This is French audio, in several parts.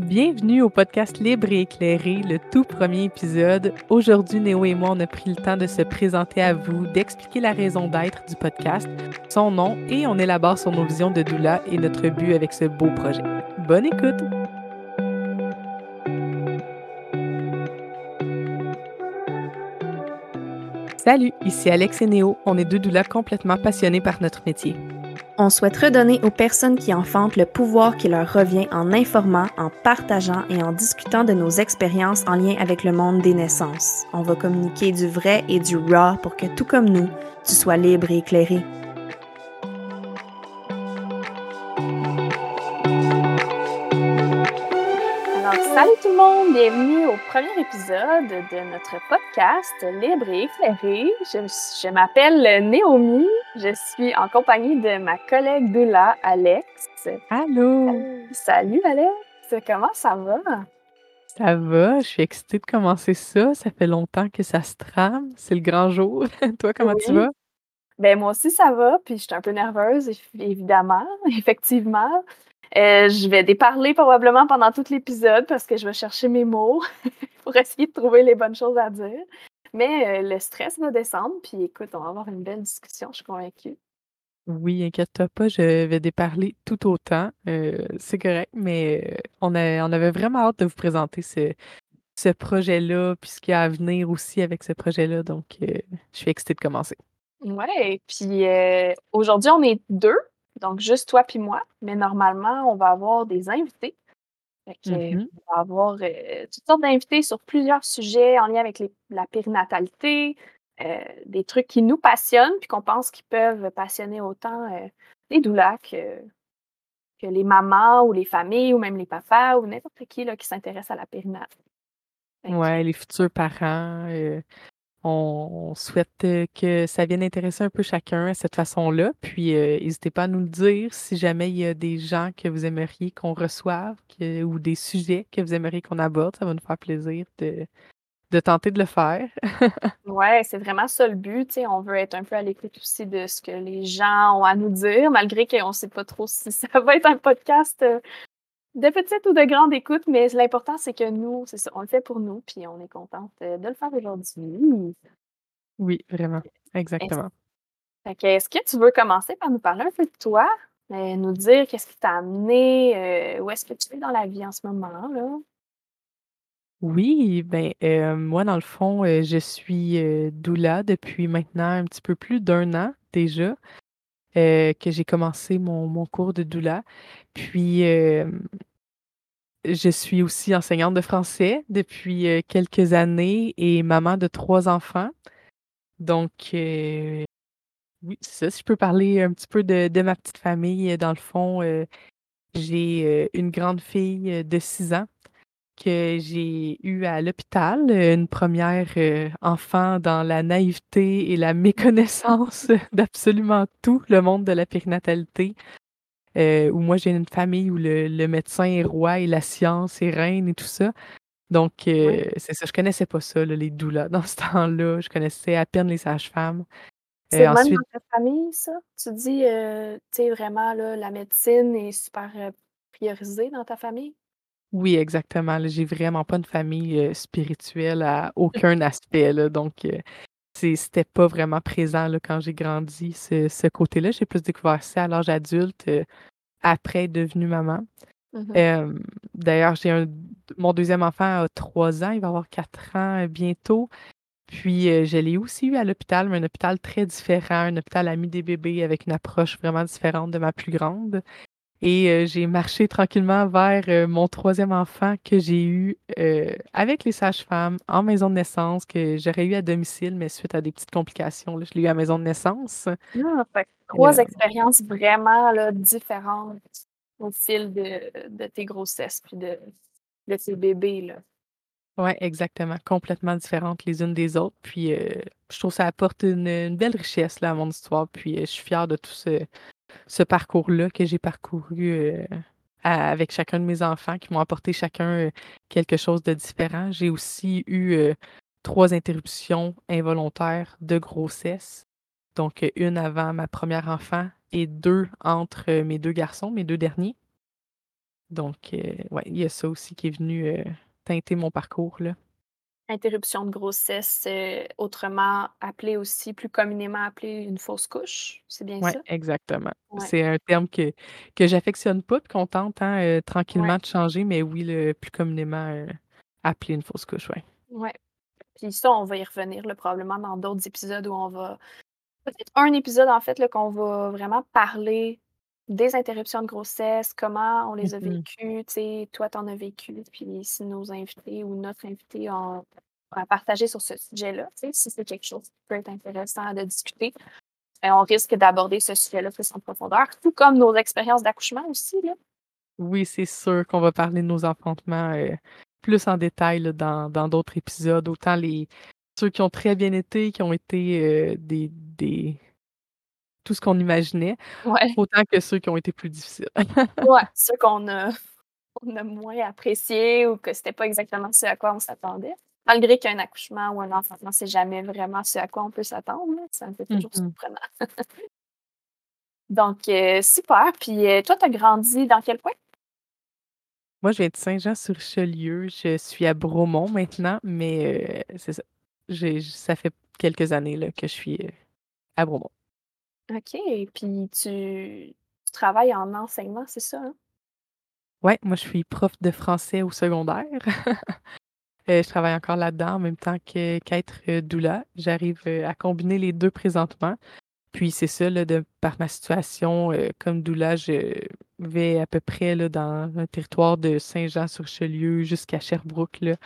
Bienvenue au podcast Libre et éclairé, le tout premier épisode. Aujourd'hui, Néo et moi, on a pris le temps de se présenter à vous, d'expliquer la raison d'être du podcast, son nom et on élabore sur nos visions de doula et notre but avec ce beau projet. Bonne écoute! Salut, ici Alex et Néo. On est deux doulas complètement passionnés par notre métier. On souhaite redonner aux personnes qui enfantent le pouvoir qui leur revient en informant, en partageant et en discutant de nos expériences en lien avec le monde des naissances. On va communiquer du vrai et du raw pour que tout comme nous, tu sois libre et éclairé. Bienvenue au premier épisode de notre podcast Libre et éclairé. Je, m'appelle Naomi, je suis en compagnie de ma collègue Doula, Alex. Allô! Salut Alex, comment ça va? Ça va, je suis excitée de commencer ça. Ça fait longtemps que ça se trame, c'est le grand jour. Toi, comment tu vas? Ben moi aussi ça va, puis je suis un peu nerveuse, évidemment, effectivement. Euh, je vais déparler probablement pendant tout l'épisode parce que je vais chercher mes mots pour essayer de trouver les bonnes choses à dire. Mais euh, le stress va descendre, puis écoute, on va avoir une belle discussion, je suis convaincue. Oui, inquiète-toi pas, je vais déparler tout autant. Euh, c'est correct, mais on, a, on avait vraiment hâte de vous présenter ce, ce projet-là, puis ce qu'il y a à venir aussi avec ce projet-là. Donc, je suis excitée de commencer. Ouais, puis aujourd'hui, on est deux donc, juste toi puis moi. Mais normalement, on va avoir des invités. Mm-hmm. On va avoir euh, toutes sortes d'invités sur plusieurs sujets en lien avec la périnatalité, euh, des trucs qui nous passionnent, puis qu'on pense qu'ils peuvent passionner autant euh, les doulas que, que, les mamans ou les familles ou même les papas ou n'importe qui là, qui s'intéresse à la périnatalité. Ouais, les futurs parents. On souhaite que ça vienne intéresser un peu chacun à cette façon-là. Puis, n'hésitez pas à nous le dire si jamais il y a des gens que vous aimeriez qu'on reçoive ou des sujets que vous aimeriez qu'on aborde. Ça va nous faire plaisir de, tenter de le faire. oui, c'est vraiment ça le but. On veut être un peu à l'écoute aussi de ce que les gens ont à nous dire, malgré qu'on ne sait pas trop si ça va être un podcast de petite ou de grande écoute, mais l'important, c'est que nous, c'est ça, on le fait pour nous, puis on est contente euh, de le faire aujourd'hui. Oui, vraiment. Exactement. Est-ce que tu veux commencer par nous parler un peu de toi? Euh, nous dire qu'est-ce qui t'a amené, euh, où est-ce que tu es dans la vie en ce moment, là? Oui, ben moi, dans le fond, je suis doula depuis maintenant un petit peu plus d'un an déjà. Que j'ai commencé mon, cours de doula. Puis, je suis aussi enseignante de français depuis quelques années et maman de trois enfants. Donc, oui, ça. Si je peux parler un petit peu de, ma petite famille, dans le fond, j'ai une grande fille de six ans que j'ai eue à l'hôpital, une première enfant dans la naïveté et la méconnaissance d'absolument tout le monde de la périnatalité. Euh, où moi j'ai une famille où le, médecin est roi et la science est reine et tout ça. Donc, euh, c'est ça, je connaissais pas ça, les doulas dans ce temps-là. Je connaissais à peine les sages-femmes. Euh, c'est même dans ta famille, ça? Tu dis, tu sais, vraiment, là, la médecine est super priorisée dans ta famille? Oui, exactement. J'ai vraiment pas une famille spirituelle à aucun aspect. Là, donc, c'était pas vraiment présent là, quand j'ai grandi, ce, côté-là. J'ai plus découvert ça à l'âge adulte, euh, après être devenue maman. Mmh d'ailleurs, j'ai un mon deuxième enfant a trois ans, il va avoir quatre ans euh, bientôt. Puis euh, je l'ai aussi eu à l'hôpital, mais un hôpital très différent, un hôpital ami des bébés avec une approche vraiment différente de ma plus grande. Et j'ai marché tranquillement vers mon troisième enfant que j'ai eu avec les sages-femmes en maison de naissance, que j'aurais eu à domicile, mais suite à des petites complications, je l'ai eu à maison de naissance. Ah, trois expériences vraiment là, différentes au fil de, tes grossesses puis de, de tes bébés. Là. Oui, exactement. Complètement différentes les unes des autres. Puis je trouve que ça apporte une, belle richesse là, à mon histoire. Puis je suis fière de tout ce, ce parcours-là que j'ai parcouru euh, avec chacun de mes enfants qui m'ont apporté chacun euh, quelque chose de différent. J'ai aussi eu euh, trois interruptions involontaires de grossesse. Donc, une avant ma première enfant et deux entre mes deux garçons, mes deux derniers. Donc, ouais, il y a ça aussi qui est venu, teinter mon parcours, là. Interruption de grossesse, autrement appelée aussi, plus communément appelée une fausse couche, c'est bien Ouais, ça? exactement. Ouais. C'est un terme que que j'affectionne pas puis qu'on tente, hein, Ouais. tranquillement de changer, mais oui, le plus communément, appelé une fausse couche, ouais. Ouais. Puis ça, on va y revenir, là, probablement dans d'autres épisodes où on va peut-être un épisode, en fait, qu'on va vraiment parler des interruptions de grossesse, comment on les a vécues, tu sais, toi, tu en as vécu, puis si nos invités ou notre invité ont a partagé sur ce sujet-là, tu sais, si c'est quelque chose qui peut être intéressant de discuter, ben, on risque d'aborder ce sujet-là plus en profondeur, tout comme nos expériences d'accouchement aussi, là. Oui, c'est sûr qu'on va parler de nos enfantements, heu, plus en détail, là, dans dans d'autres épisodes, autant les ceux qui ont très bien été, qui ont été, heu, des des tout ce qu'on imaginait, Ouais. autant que ceux qui ont été plus difficiles. Ouais, ceux qu'on a on a moins appréciés ou que c'était pas exactement ce à quoi on s'attendait. Malgré qu'un accouchement ou un enfantement, c'est jamais vraiment ce à quoi on peut s'attendre, c'est un peu toujours Mmh surprenant. Donc heu, super, puis, heu, toi, tu as grandi dans quel coin? Moi, je viens de Saint-Jean-sur-Richelieu. Je suis à Bromont maintenant, mais heu, c'est ça. Ça fait quelques années, là, que je suis, à Bromont. OK, puis tu tu travailles en enseignement, c'est ça, hein? Ouais, moi, je suis prof de français au secondaire. Heu, je travaille encore là-dedans en même temps que qu'être, heu, doula. J'arrive, heu, à combiner les 2 présentement. Puis c'est ça, là, de par ma situation, comme doula, je vais à peu près, là, dans un territoire de Saint-Jean-sur-Richelieu jusqu'à Sherbrooke, là,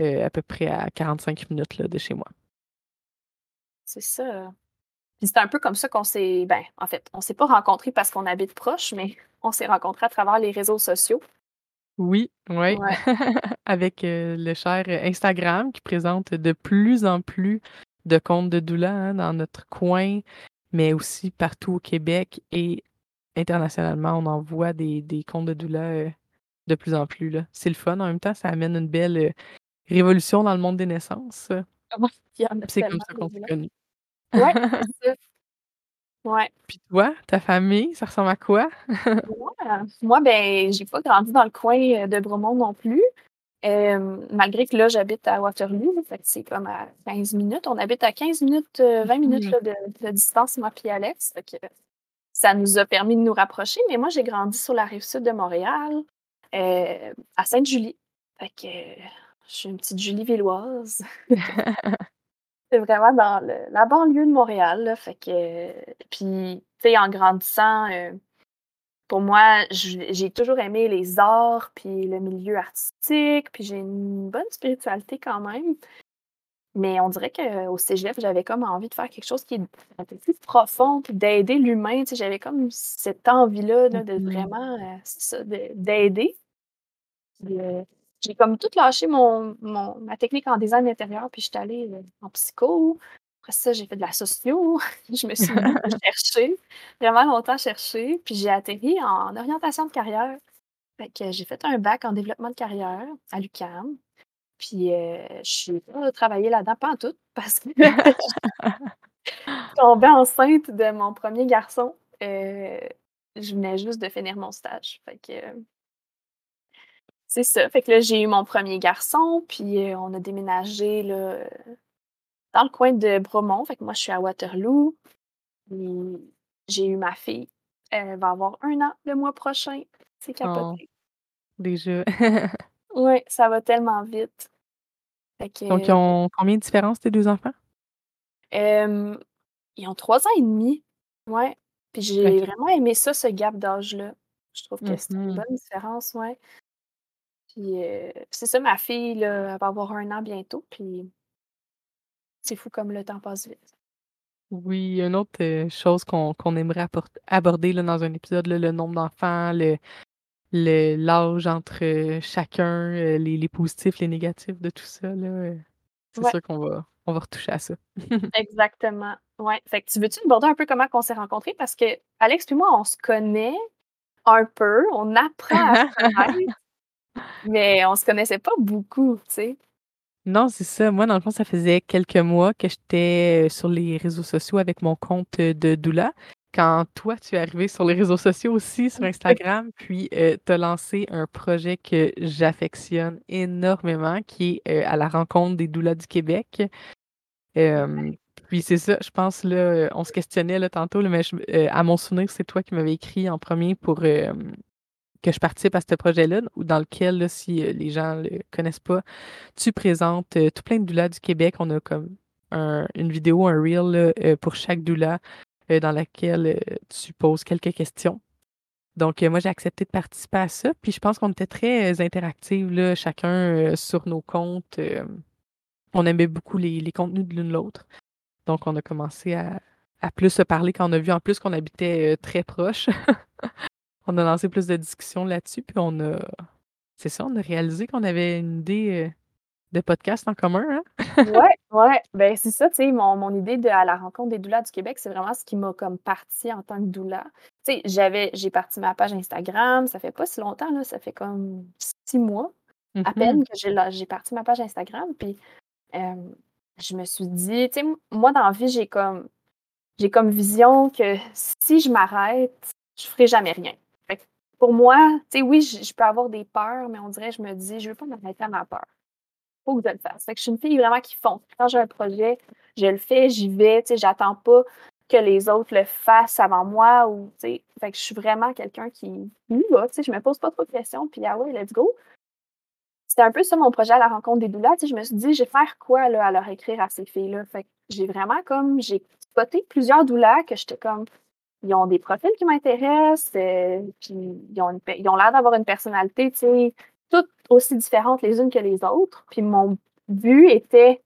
à peu près à 45 minutes, là, de chez moi. C'est ça. Puis c'est un peu comme ça qu'on s'est ben, en fait, on s'est pas rencontrés parce qu'on habite proche, mais on s'est rencontrés à travers les réseaux sociaux. Oui, ouais, Ouais. avec, heu, le cher, Instagram qui présente de plus en plus de comptes de doula, hein, dans notre coin, mais aussi partout au Québec et internationalement. On en voit des des comptes de doula, heu, de plus en plus. C'est le fun, en même temps, ça amène une belle, heu, révolution dans le monde des naissances. C'est comme ça qu'on s'est connus. Ouais, c'est ça. Ouais. Puis toi, ta famille, ça ressemble à quoi? Moi, moi, ben, j'ai pas grandi dans le coin, heu, de Bromont non plus. Malgré que là, j'habite à Waterloo, là, fait que c'est comme à 15 minutes. On habite à 15 minutes, heu, 20 minutes, Mmh là, de de distance, moi puis Alex. Fait que ça nous a permis de nous rapprocher, mais moi, j'ai grandi sur la rive sud de Montréal, heu, à Sainte-Julie. Fait que je suis une petite Julie-Villoise. C'est vraiment dans le la banlieue de Montréal, là, fait que puis, tu sais, en grandissant, heu, pour moi, j'ai toujours aimé les arts, puis le milieu artistique, puis j'ai une bonne spiritualité quand même. Mais on dirait qu'au cégep, j'avais comme envie de faire quelque chose qui est un peu plus profond, puis d'aider l'humain, tu sais, j'avais comme cette envie-là, là, de Mmh vraiment, heu, c'est ça, de d'aider. Heu, j'ai comme tout lâché mon mon ma technique en design intérieur, puis j'étais allée, heu, en psycho. Après ça, j'ai fait de la socio. Je me suis cherchée, vraiment longtemps cherchée, puis j'ai atterri en orientation de carrière. Fait que j'ai fait un bac en développement de carrière à l'UQAM. Puis, heu, je suis pas travaillé là-dedans pantoute parce que je tombais enceinte de mon premier garçon. Heu, je venais juste de finir mon stage. Fait que c'est ça. Fait que là, j'ai eu mon premier garçon, puis, heu, on a déménagé là, dans le coin de Bromont. Fait que moi, je suis à Waterloo. J'ai eu ma fille. Elle va avoir 1 an le mois prochain. C'est Oh, capoté. déjà. Ouais, ça va tellement vite. Fait Donc ils que, ont combien de différence tes 2 enfants? ils ont 3 ans et demi. Ouais. Puis j'ai vraiment aimé ça, ce gap d'âge-là. Je trouve que c'est une mh. bonne différence, ouais. Puis, heu, c'est ça, ma fille, là, elle va avoir 1 an bientôt, puis c'est fou comme le temps passe vite. Oui, une autre, heu, chose qu'on aimerait aborder, là, dans un épisode, là, le nombre d'enfants, le le l'âge entre, chacun, heu, les les positifs, les négatifs de tout ça, c'est Ouais, sûr qu'on va on va retoucher à ça. exactement. Ouais. Fait que tu veux-tu aborder un peu comment qu'on s'est rencontrés? Parce que Alex puis moi, on se connaît un peu, on apprend à se connaître, mais on se connaissait pas beaucoup, tu sais? Non, c'est ça. Moi, dans le fond, ça faisait quelques mois que j'étais, heu, sur les réseaux sociaux avec mon compte, heu, de doula. quand toi, tu es arrivé sur les réseaux sociaux aussi, sur Instagram, puis tu as lancé un projet que j'affectionne énormément, qui est à la rencontre des doulas du Québec. puis c'est ça, je pense, là, on se questionnait là, tantôt, mais à mon souvenir, c'est toi qui m'avais écrit en premier pour que je participe à ce projet-là, dans lequel, si les gens ne le connaissent pas, tu présentes tout plein de doulas du Québec. On a comme une vidéo, un reel pour chaque doula euh, dans laquelle euh, tu poses quelques questions. Donc, euh, moi, j'ai accepté de participer à ça. Puis, je pense qu'on était très interactifs, là, chacun sur nos comptes. on aimait beaucoup les, contenus de l'une l'autre. Donc, on a commencé à, plus se parler quand on a vu en plus qu'on habitait très proche. on a lancé plus de discussions là-dessus. Puis, on a. C'est ça, on a réalisé qu'on avait une idée de podcast en commun, hein? ouais, ouais. Ben, c'est ça, tu sais, mon, mon, idée de à la rencontre des doulas du Québec, c'est vraiment ce qui m'a comme parti en tant que doula. Tu sais, j'avais, j'ai parti ma page Instagram, ça fait pas si longtemps, là, ça fait comme six mois à mm-hmm. peine que j'ai, j'ai parti ma page Instagram, puis je me suis dit, tu sais, moi, dans la vie, j'ai comme, j'ai comme vision que si je m'arrête, je ferai jamais rien. Pour moi, tu sais, oui, je, peux avoir des peurs, mais on dirait, je me dis, je veux pas m'arrêter à ma peur faut que je le fasse. que je suis une fille vraiment qui fonce. Quand j'ai un projet, je le fais, j'y vais, tu sais, j'attends pas que les autres le fassent avant moi ou, tu sais, fait que je suis vraiment quelqu'un qui y tu sais, je me pose pas trop de questions, puis ah ouais, let's go. C'était un peu ça mon projet à la rencontre des doulas, tu sais, je me suis dit, je vais faire quoi, là, à leur écrire à ces filles-là? Fait que j'ai vraiment comme, j'ai spoté plusieurs doulas que j'étais comme, ils ont des profils qui m'intéressent, euh, puis ils ont, ils ont l'air d'avoir une personnalité, tu sais, toutes aussi différentes les unes que les autres. Puis mon but était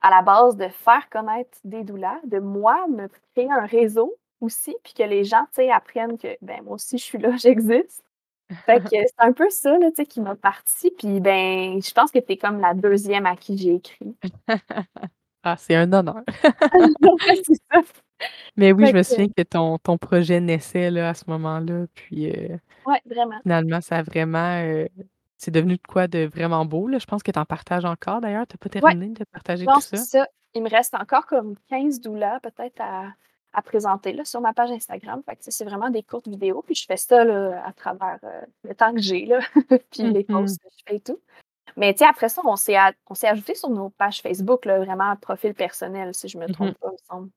à la base de faire connaître des doulas, de moi me créer un réseau aussi, puis que les gens, tu sais, apprennent que, ben moi aussi, je suis là, j'existe. Fait que c'est un peu ça, là, tu sais, qui m'a parti. Puis, ben, je pense que tu es comme la deuxième à qui j'ai écrit. ah, c'est un honneur. c'est ça. Mais oui, je me souviens que ton, ton projet naissait là, à ce moment-là. Puis, euh, vraiment. Finalement, ça a vraiment euh, c'est devenu de quoi de vraiment beau, là. Je pense que tu en partages encore d'ailleurs. Tu n'as pas terminé de partager tout ça? ça. Il me reste encore comme 15 doulas peut-être à, à présenter là, sur ma page Instagram. Fait c'est vraiment des courtes vidéos. Puis je fais ça là, à travers euh, le temps que j'ai, là, puis les mm-hmm. posts que je fais et tout. Mais après ça, on s'est, ajouté sur nos pages Facebook, là, vraiment profil personnel, si je me trompe mm-hmm. pas, il me semble.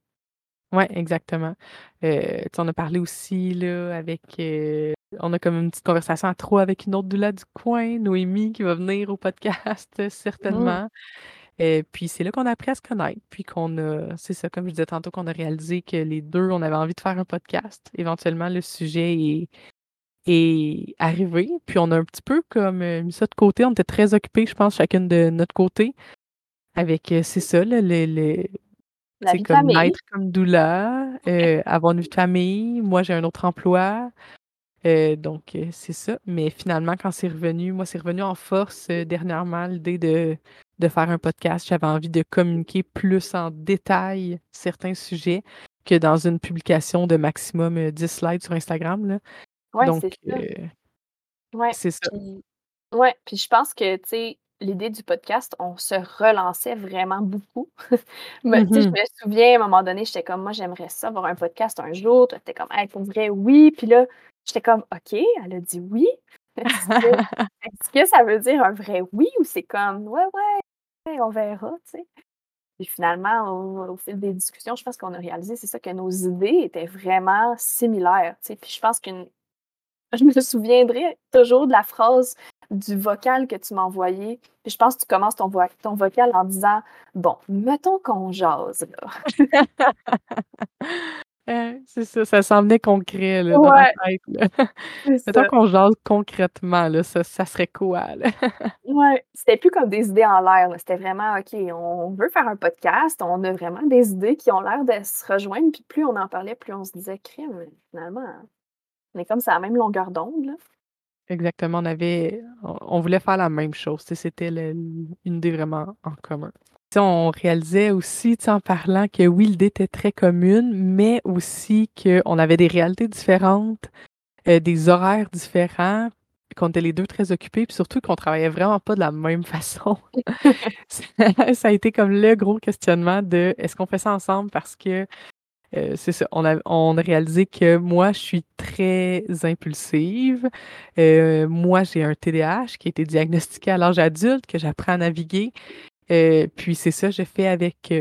Oui, exactement. Euh, on a parlé aussi là, avec euh, on a comme une petite conversation à trois avec une autre doula du coin, Noémie, qui va venir au podcast mmh. certainement. Et puis c'est là qu'on a appris à se connaître, puis qu'on a, c'est ça, comme je disais tantôt, qu'on a réalisé que les deux, on avait envie de faire un podcast. Éventuellement, le sujet est, est arrivé, puis on a un petit peu comme euh, mis ça de côté. On était très occupés, je pense, chacune de notre côté, avec, euh, c'est ça, le, le, c'est comme être comme doula, euh, avoir une vie de famille. Moi, j'ai un autre emploi. Euh, donc, euh, c'est ça. Mais finalement, quand c'est revenu, moi, c'est revenu en force dernièrement l'idée de, de faire un podcast. J'avais envie de communiquer plus en détail certains sujets que dans une publication de maximum 10 slides sur Instagram. Là. Ouais, c'est ça. Ouais, c'est ça. Puis, ouais, puis je pense que, tu sais, l'idée du podcast, on se relançait vraiment beaucoup. Mais, Je mm-hmm. me souviens, à un moment donné, j'étais comme, moi, j'aimerais ça, avoir un podcast un jour. Tu étais comme, hey, pour vrai, oui. Puis là, J'étais comme, OK, elle a dit oui. Est-ce que, ça veut dire un vrai oui ou c'est comme, ouais, ouais, on verra, tu sais? Puis finalement, au, fil des discussions, je pense qu'on a réalisé, c'est ça, que nos idées étaient vraiment similaires, tu sais. Puis je pense qu'une. Je me souviendrai toujours de la phrase du vocal que tu m'as envoyé. Puis je pense que tu commences ton, ton vocal en disant Bon, mettons qu'on jase, là. c'est ça, ça semblait concret là, dans ma tête. Mettons qu'on jase concrètement, là, ça, ça serait quoi? Ouais, c'était plus comme des idées en l'air. C'était vraiment OK, on veut faire un podcast, on a vraiment des idées qui ont l'air de se rejoindre. Puis plus on en parlait, plus on se disait crime, finalement, on est comme ça à la même longueur d'onde. Exactement, on avait on voulait faire la même chose. C'était une idée vraiment en commun on réalisait aussi, en parlant que oui, l'idée était très commune, mais aussi qu'on avait des réalités différentes, euh, des horaires différents, qu'on était les deux très occupés, puis surtout qu'on travaillait vraiment pas de la même façon. ça a été comme le gros questionnement de est-ce qu'on fait ça ensemble parce que Euh, c'est ça. On a, on a réalisé que moi, je suis très impulsive. Euh, moi, j'ai un TDAH qui a été diagnostiqué à l'âge adulte, que j'apprends à naviguer. Euh, puis c'est ça, je fais avec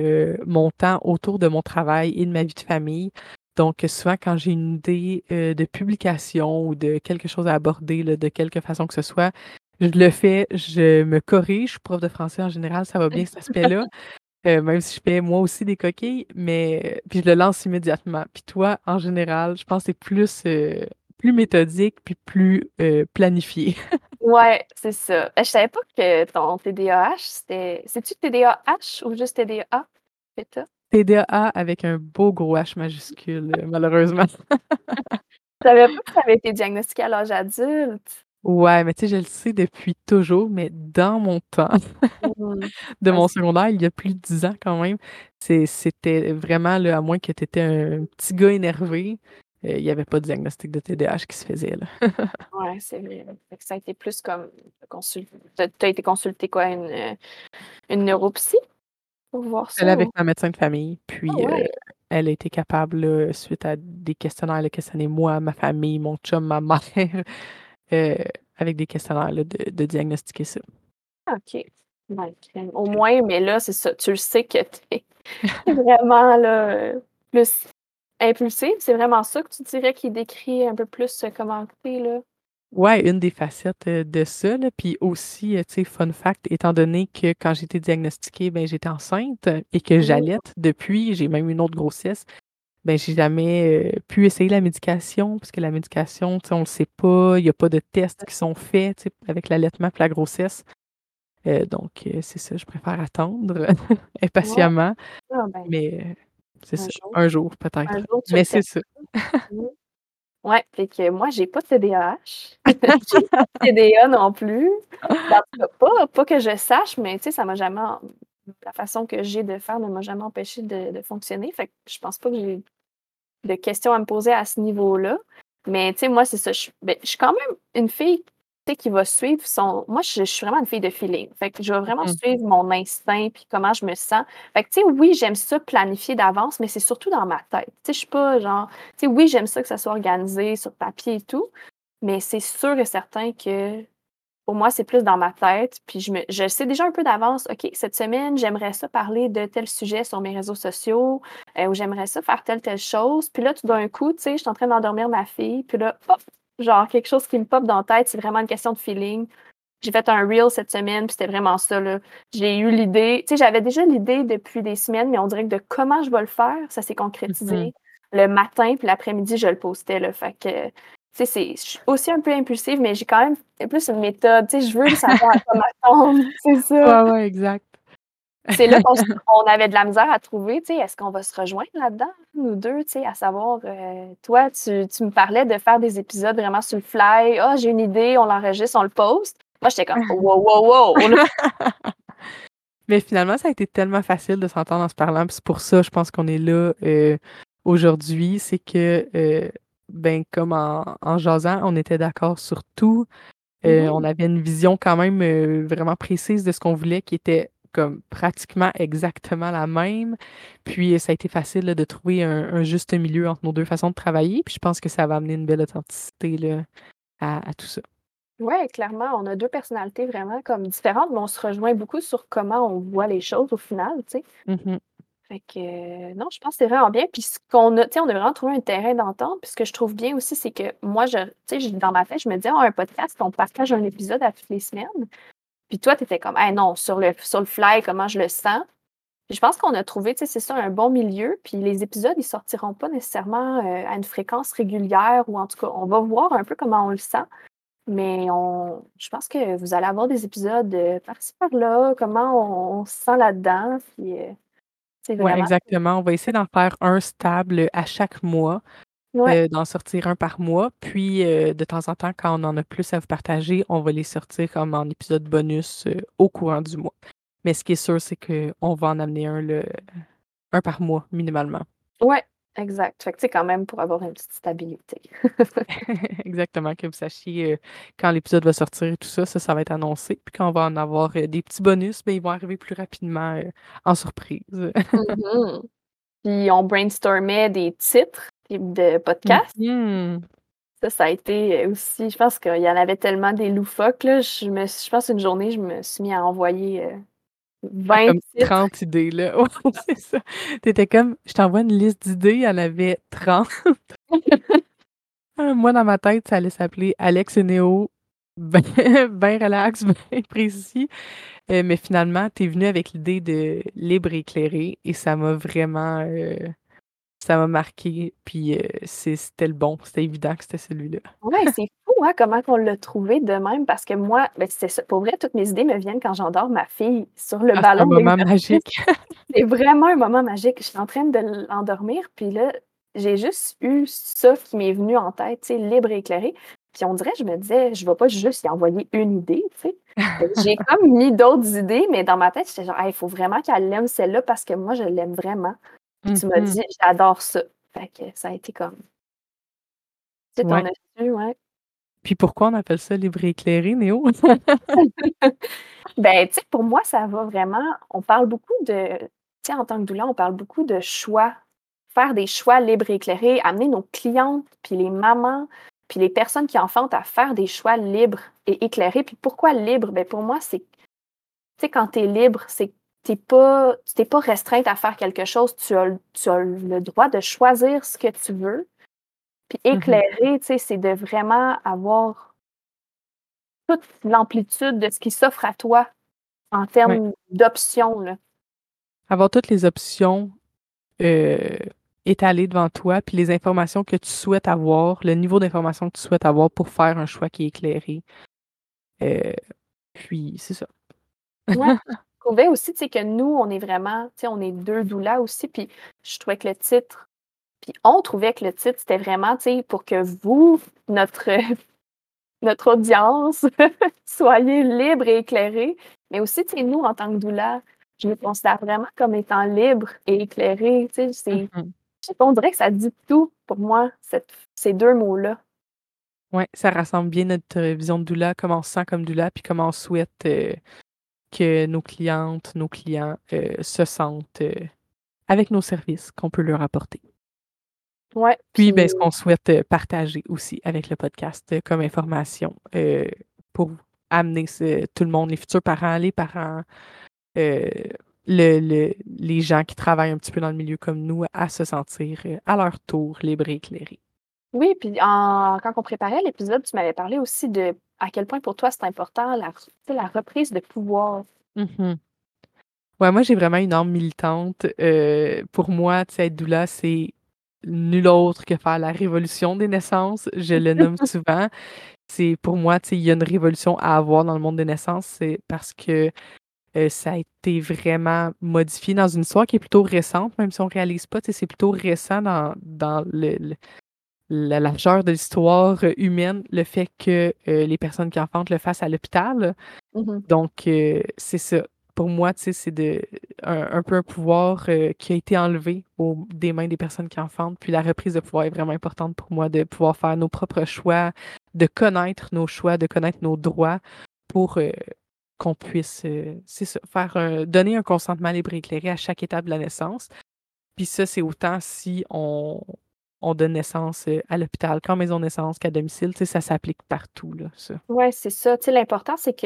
mon temps autour de mon travail et de ma vie de famille. Donc, souvent, quand j'ai une idée de publication ou de quelque chose à aborder, de quelque façon que ce soit, je le fais, je me corrige. Je suis prof de français en général, ça va bien cet aspect-là. Euh, même si je fais moi aussi des coquilles, mais puis je le lance immédiatement. Puis toi, en général, je pense que c'est plus, euh, plus méthodique puis plus euh, planifié. ouais, c'est ça. Ben, je savais pas que ton TDAH, c'était. C'est-tu TDAH ou juste TDA? TDA avec un beau gros H majuscule, malheureusement. Je savais pas que ça avait été diagnostiqué à l'âge adulte. Ouais, mais tu sais, je le sais depuis toujours, mais dans mon temps de mon secondaire, il y a plus de 10 ans quand même, c'était vraiment, là, à moins que tu étais un petit gars énervé, euh, il n'y avait pas de diagnostic de TDAH qui se faisait, là. Ouais, c'est vrai. ça a été plus comme Tu as été consulté quoi, une, euh, une neuropsy pour voir ça? Elle avec ma médecin de famille, puis ah euh, elle a été capable, suite à des questionnaires, elle a questionné moi, ma famille, mon chum, ma mère, euh, avec des questionnaires de, de, diagnostiquer ça. OK. Au moins, mais là, c'est ça. Tu le sais que tu es vraiment là, plus impulsif. C'est vraiment ça que tu dirais qui décrit un peu plus comment tu es, là? Ouais, une des facettes euh, de ça. Puis aussi, euh, tu sais, fun fact, étant donné que quand j'ai été diagnostiquée, ben, j'étais enceinte et que mmh j'allaite depuis, j'ai même une autre grossesse ben j'ai jamais euh, pu essayer la médication, parce que la médication, on ne le sait pas, il n'y a pas de tests qui sont faits avec l'allaitement et la grossesse. Euh, donc, euh, c'est ça, je préfère attendre impatiemment. Ah, ben, mais c'est ça, un jour peut-être. Mais c'est ça. ouais, fait que moi, j'ai pas de TDAH. j'ai pas de TDA non plus. pas, pas que je sache, mais tu sais, ça m'a jamais. La façon que j'ai de faire ne m'a jamais empêché de, de, fonctionner. Fait que je pense pas que j'ai de questions à me poser à ce niveau-là. Mais tu sais, moi, c'est ça. Je, ben, je, suis quand même une fille qui va suivre son. Moi, je, suis vraiment une fille de feeling. Fait que je vais vraiment mm. suivre mon instinct puis comment je me sens. Fait que tu sais, oui, j'aime ça planifier d'avance, mais c'est surtout dans ma tête. Tu sais, je suis pas genre. Tu sais, oui, j'aime ça que ça soit organisé sur papier et tout, mais c'est sûr et certain que pour moi, c'est plus dans ma tête. Puis je, me, je sais déjà un peu d'avance, OK, cette semaine, j'aimerais ça parler de tel sujet sur mes réseaux sociaux, euh, ou j'aimerais ça faire telle, telle chose. Puis là, tout d'un coup, tu sais, je suis en train d'endormir ma fille. Puis là, hop, genre, quelque chose qui me pop dans la tête, c'est vraiment une question de feeling. J'ai fait un reel cette semaine, puis c'était vraiment ça. J'ai eu l'idée, tu sais, j'avais déjà l'idée depuis des semaines, mais on dirait que de comment je vais le faire, ça s'est concrétisé. Mm-hmm. Le matin, puis l'après-midi, je le postais. Là, fait que je suis aussi un peu impulsive, mais j'ai quand même plus une méthode. Tu sais, je veux savoir à quoi m'attendre. C'est ça. Ouais, ouais, exact. C'est là qu'on avait de la misère à trouver, tu sais, est-ce qu'on va se rejoindre là-dedans, nous deux, tu sais, à savoir, euh, toi, tu, tu, me parlais de faire des épisodes vraiment sur le fly. Ah, oh, j'ai une idée, on l'enregistre, on le poste. Moi, j'étais comme, wow, wow, wow. Mais finalement, ça a été tellement facile de s'entendre en se parlant. c'est pour ça, je pense qu'on est là euh, aujourd'hui. C'est que euh, ben, comme en, en jasant, on était d'accord sur tout. Euh, on avait une vision quand même euh, vraiment précise de ce qu'on voulait, qui était comme pratiquement exactement la même. Puis ça a été facile de trouver un, juste milieu entre nos deux façons de travailler. Puis je pense que ça va amener une belle authenticité là, à, tout ça. Oui, clairement, on a deux personnalités vraiment comme différentes, mais on se rejoint beaucoup sur comment on voit les choses au final, tu sais. Mmh fait que euh, non, je pense que c'est vraiment bien. Puis ce qu'on a, tu sais, on a vraiment trouvé un terrain d'entente. Puis ce que je trouve bien aussi, c'est que moi, je, tu sais, dans ma tête, je me dis, oh, un podcast, on partage un épisode à toutes les semaines. Puis toi, tu étais comme, ah non, sur le, sur le fly, comment je le sens? Puis je pense qu'on a trouvé, tu sais, c'est ça, un bon milieu. Puis les épisodes, ils sortiront pas nécessairement euh, à une fréquence régulière ou en tout cas, on va voir un peu comment on le sent. Mais on, je pense que vous allez avoir des épisodes euh, par-ci par-là, comment on, se sent là-dedans. Puis oui, exactement. On va essayer d'en faire un stable à chaque mois, euh, d'en sortir un par mois. Puis, euh, de temps en temps, quand on en a plus à vous partager, on va les sortir comme en épisode bonus euh, au courant du mois. Mais ce qui est sûr, c'est qu'on va en amener un, le, un par mois, minimalement. Ouais, Exact. Fait que, tu sais, quand même, pour avoir une petite stabilité. Exactement, que vous sachiez euh, quand l'épisode va sortir et tout ça, ça, ça va être annoncé. Puis quand on va en avoir euh, des petits bonus, ben, ils vont arriver plus rapidement euh, en surprise. Mmh puis on brainstormait des titres de podcasts. Mmh Ça, ça a été aussi, je pense qu'il y en avait tellement des loufoques, là. Je me je pense une journée, je me suis mis à envoyer, 20 Comme titres. 30 idées, là. Ouais, c'est ça. Tu étais comme: «Je t'envoie une liste d'idées», il y en avait 30. Ah, moi, dans ma tête, ça allait s'appeler Alex et Néo, ben ben relax, ben précis. Heu, mais finalement, tu es venu avec l'idée de libre et éclairé et ça m'a vraiment, heu, ça m'a marqué. Puis, c'est c'était le bon, c'était évident que c'était celui-là. Ouais, c'est fou, hein, comment qu'on l'a trouvé de même parce que moi, ben, c'est ça. Pour vrai, toutes mes idées me viennent quand j'endors ma fille sur le Ah, c'est un ballon moment magique. C'est vraiment un moment magique. Je suis en train de l'endormir, puis là, j'ai juste eu ça qui m'est venu en tête, tu sais, libre et éclairé. Puis on dirait, je me disais: «Je vais pas juste y envoyer une idée», tu sais? J'ai comme mis d'autres idées, mais dans ma tête, j'étais genre: «Hey, il faut vraiment qu'elle aime celle-là parce que moi, je l'aime vraiment». Puis tu m'as Mmh mh. dit: «J'adore ça». Fait que ça a été comme tu sais, tu en Ouais. Puis pourquoi on appelle ça libre et éclairé, Néo? Ben, tu sais, pour moi, ça va vraiment on parle beaucoup de tu sais, en tant que doula, on parle beaucoup de choix. Faire des choix libres et éclairés, amener nos clientes, puis les mamans, puis les personnes qui enfantent à faire des choix libres et éclairés. Puis pourquoi libre? Ben, pour moi, c'est tu sais, quand tu es libre, c'est pas tu t'es pas restreinte à faire quelque chose. Tu as tu as le droit de choisir ce que tu veux. Puis Mmh mh. éclairé, tu sais, c'est de vraiment avoir toute l'amplitude de ce qui s'offre à toi en termes d'options. Avoir toutes les options, heu, étalées devant toi, puis les informations que tu souhaites avoir, le niveau d'information que tu souhaites avoir pour faire un choix qui est éclairé. Heu, puis c'est ça. Ouais, trouvais aussi, que nous, on est vraiment tu sais, on est 2 doulas aussi, puis je trouvais que le titre puis on trouvait que le titre, c'était vraiment, tu sais, pour que vous, notre notre audience, soyez libre et éclairés. Mais aussi, tu sais, nous, en tant que doula, je me considère vraiment comme étant libre et éclairée, tu sais, c'est sais pas, on dirait que ça dit tout pour moi, cette ces 2 mots-là. Ouais, ça rassemble bien notre vision de doula, comment on se sent comme doula, puis comment on souhaite, heu, que nos clientes, nos clients, heu, se sentent, heu, avec nos services qu'on peut leur apporter. Ouais, Puis, puis ben, ce qu'on souhaite, heu, partager aussi avec le podcast, comme information, pour amener ce tout le monde, les futurs parents, les parents, heu, le le les gens qui travaillent un petit peu dans le milieu comme nous, à se sentir, à leur tour libres et éclairés. Oui, puis en quand on préparait l'épisode, tu m'avais parlé aussi de à quel point pour toi c'est important la la reprise de pouvoir. Mh. Ouais, moi, j'ai vraiment une âme militante. Heu, pour moi, être doula, c'est nul autre que faire la révolution des naissances. Je le nomme souvent. C'est pour moi, il y a une révolution à avoir dans le monde des naissances, c'est parce que, heu, ça a été vraiment modifié dans une histoire qui est plutôt récente, même si on réalise pas, c'est plutôt récent dans dans le le la largeur de l'histoire humaine, le fait que, heu, les personnes qui enfantent le fassent à l'hôpital. Mmh mh. Donc, heu, c'est ça. Pour moi, tu sais, c'est de un un peu un pouvoir, qui a été enlevé aux des mains des personnes qui enfantent, puis la reprise de pouvoir est vraiment importante pour moi, de pouvoir faire nos propres choix, de connaître nos choix, de connaître nos droits pour, qu'on puisse, c'est ça, faire un donner un consentement libre et éclairé à chaque étape de la naissance. Puis ça, c'est autant si on on donne naissance, heu, à l'hôpital qu'en maison naissance, qu'à domicile, ça s'applique partout. Ouais, c'est ça. L'important, c'est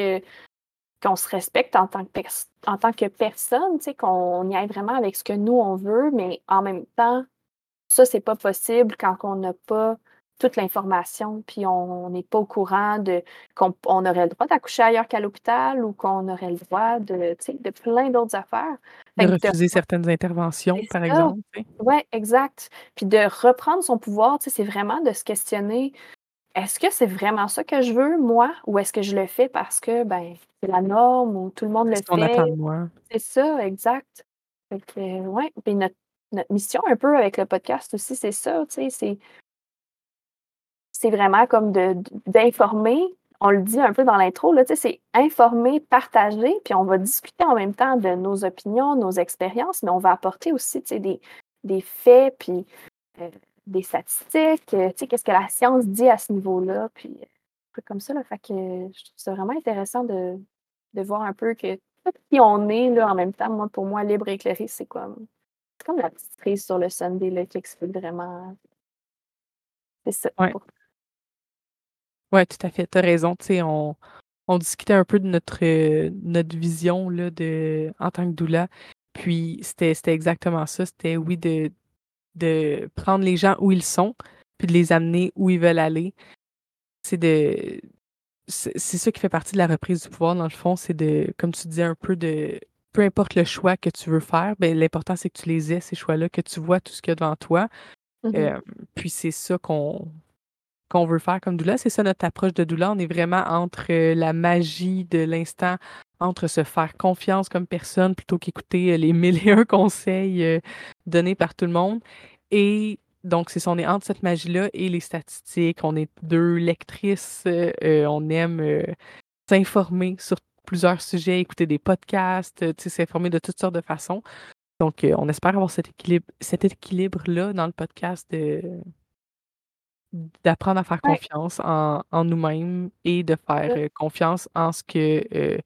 qu'on se respecte en tant que en tant que personne, qu'on y aille vraiment avec ce que nous, on veut, mais en même temps, ça, c'est pas possible quand on n'a pas toute l'information, puis on n'est pas au courant de qu'on on aurait le droit d'accoucher ailleurs qu'à l'hôpital ou qu'on aurait le droit de, de plein d'autres affaires. De Fait que de refuser certaines interventions, c'est par ça. exemple. Ouais, exact. Puis de reprendre son pouvoir, c'est vraiment de se questionner: «Est-ce que c'est vraiment ça que je veux, moi? Ou est-ce que je le fais parce que, ben, c'est la norme ou tout le monde le C'est fait?» attend de moi? C'est ça, exact. Fait que, ouais, puis notre notre mission un peu avec le podcast aussi, c'est ça, tu sais, c'est c'est vraiment comme d'informer. On le dit un peu dans l'intro, c'est informer, partager, puis on va discuter en même temps de nos opinions, nos expériences, mais on va apporter aussi, des des faits, puis, heu, des statistiques, sais, qu'est-ce que la science dit à ce niveau-là, puis, heu, trucs comme ça, là. Fait que je trouve ça vraiment intéressant de de voir un peu que tout qui on est, là, en même temps, moi, pour moi, libre et éclairé, c'est comme c'est comme la petite prise sur le Sunday là, qui explique vraiment. C'est ça. Ouais. Ouais, tout à fait. Tu as raison. Tu sais, on, on discutait un peu de notre, euh, notre vision là, de, en tant que doula. Puis c'était exactement ça. C'était, oui, de, de prendre les gens où ils sont, puis de les amener où ils veulent aller. C'est de. C'est ça qui fait partie de la reprise du pouvoir, dans le fond. C'est de, comme tu disais, un peu de. Peu importe le choix que tu veux faire, ben, l'important, c'est que tu les aies, ces choix-là, que tu vois tout ce qu'il y a devant toi. Mhm. Euh, puis c'est ça qu'on qu'on veut faire comme doula. C'est ça notre approche de doula. On est vraiment entre euh, la magie de l'instant, entre se faire confiance comme personne plutôt qu'écouter euh, les mille et conseils euh, donnés par tout le monde. Et donc, c'est on est entre cette magie-là et les statistiques. On est deux lectrices. on aime s'informer sur plusieurs sujets, écouter des podcasts, s'informer de toutes sortes de façons. Donc, on espère avoir cet équilibre-là dans le podcast de d'apprendre à faire Ouais. confiance en, en nous-mêmes et de faire Ouais. euh, confiance en ce que euh,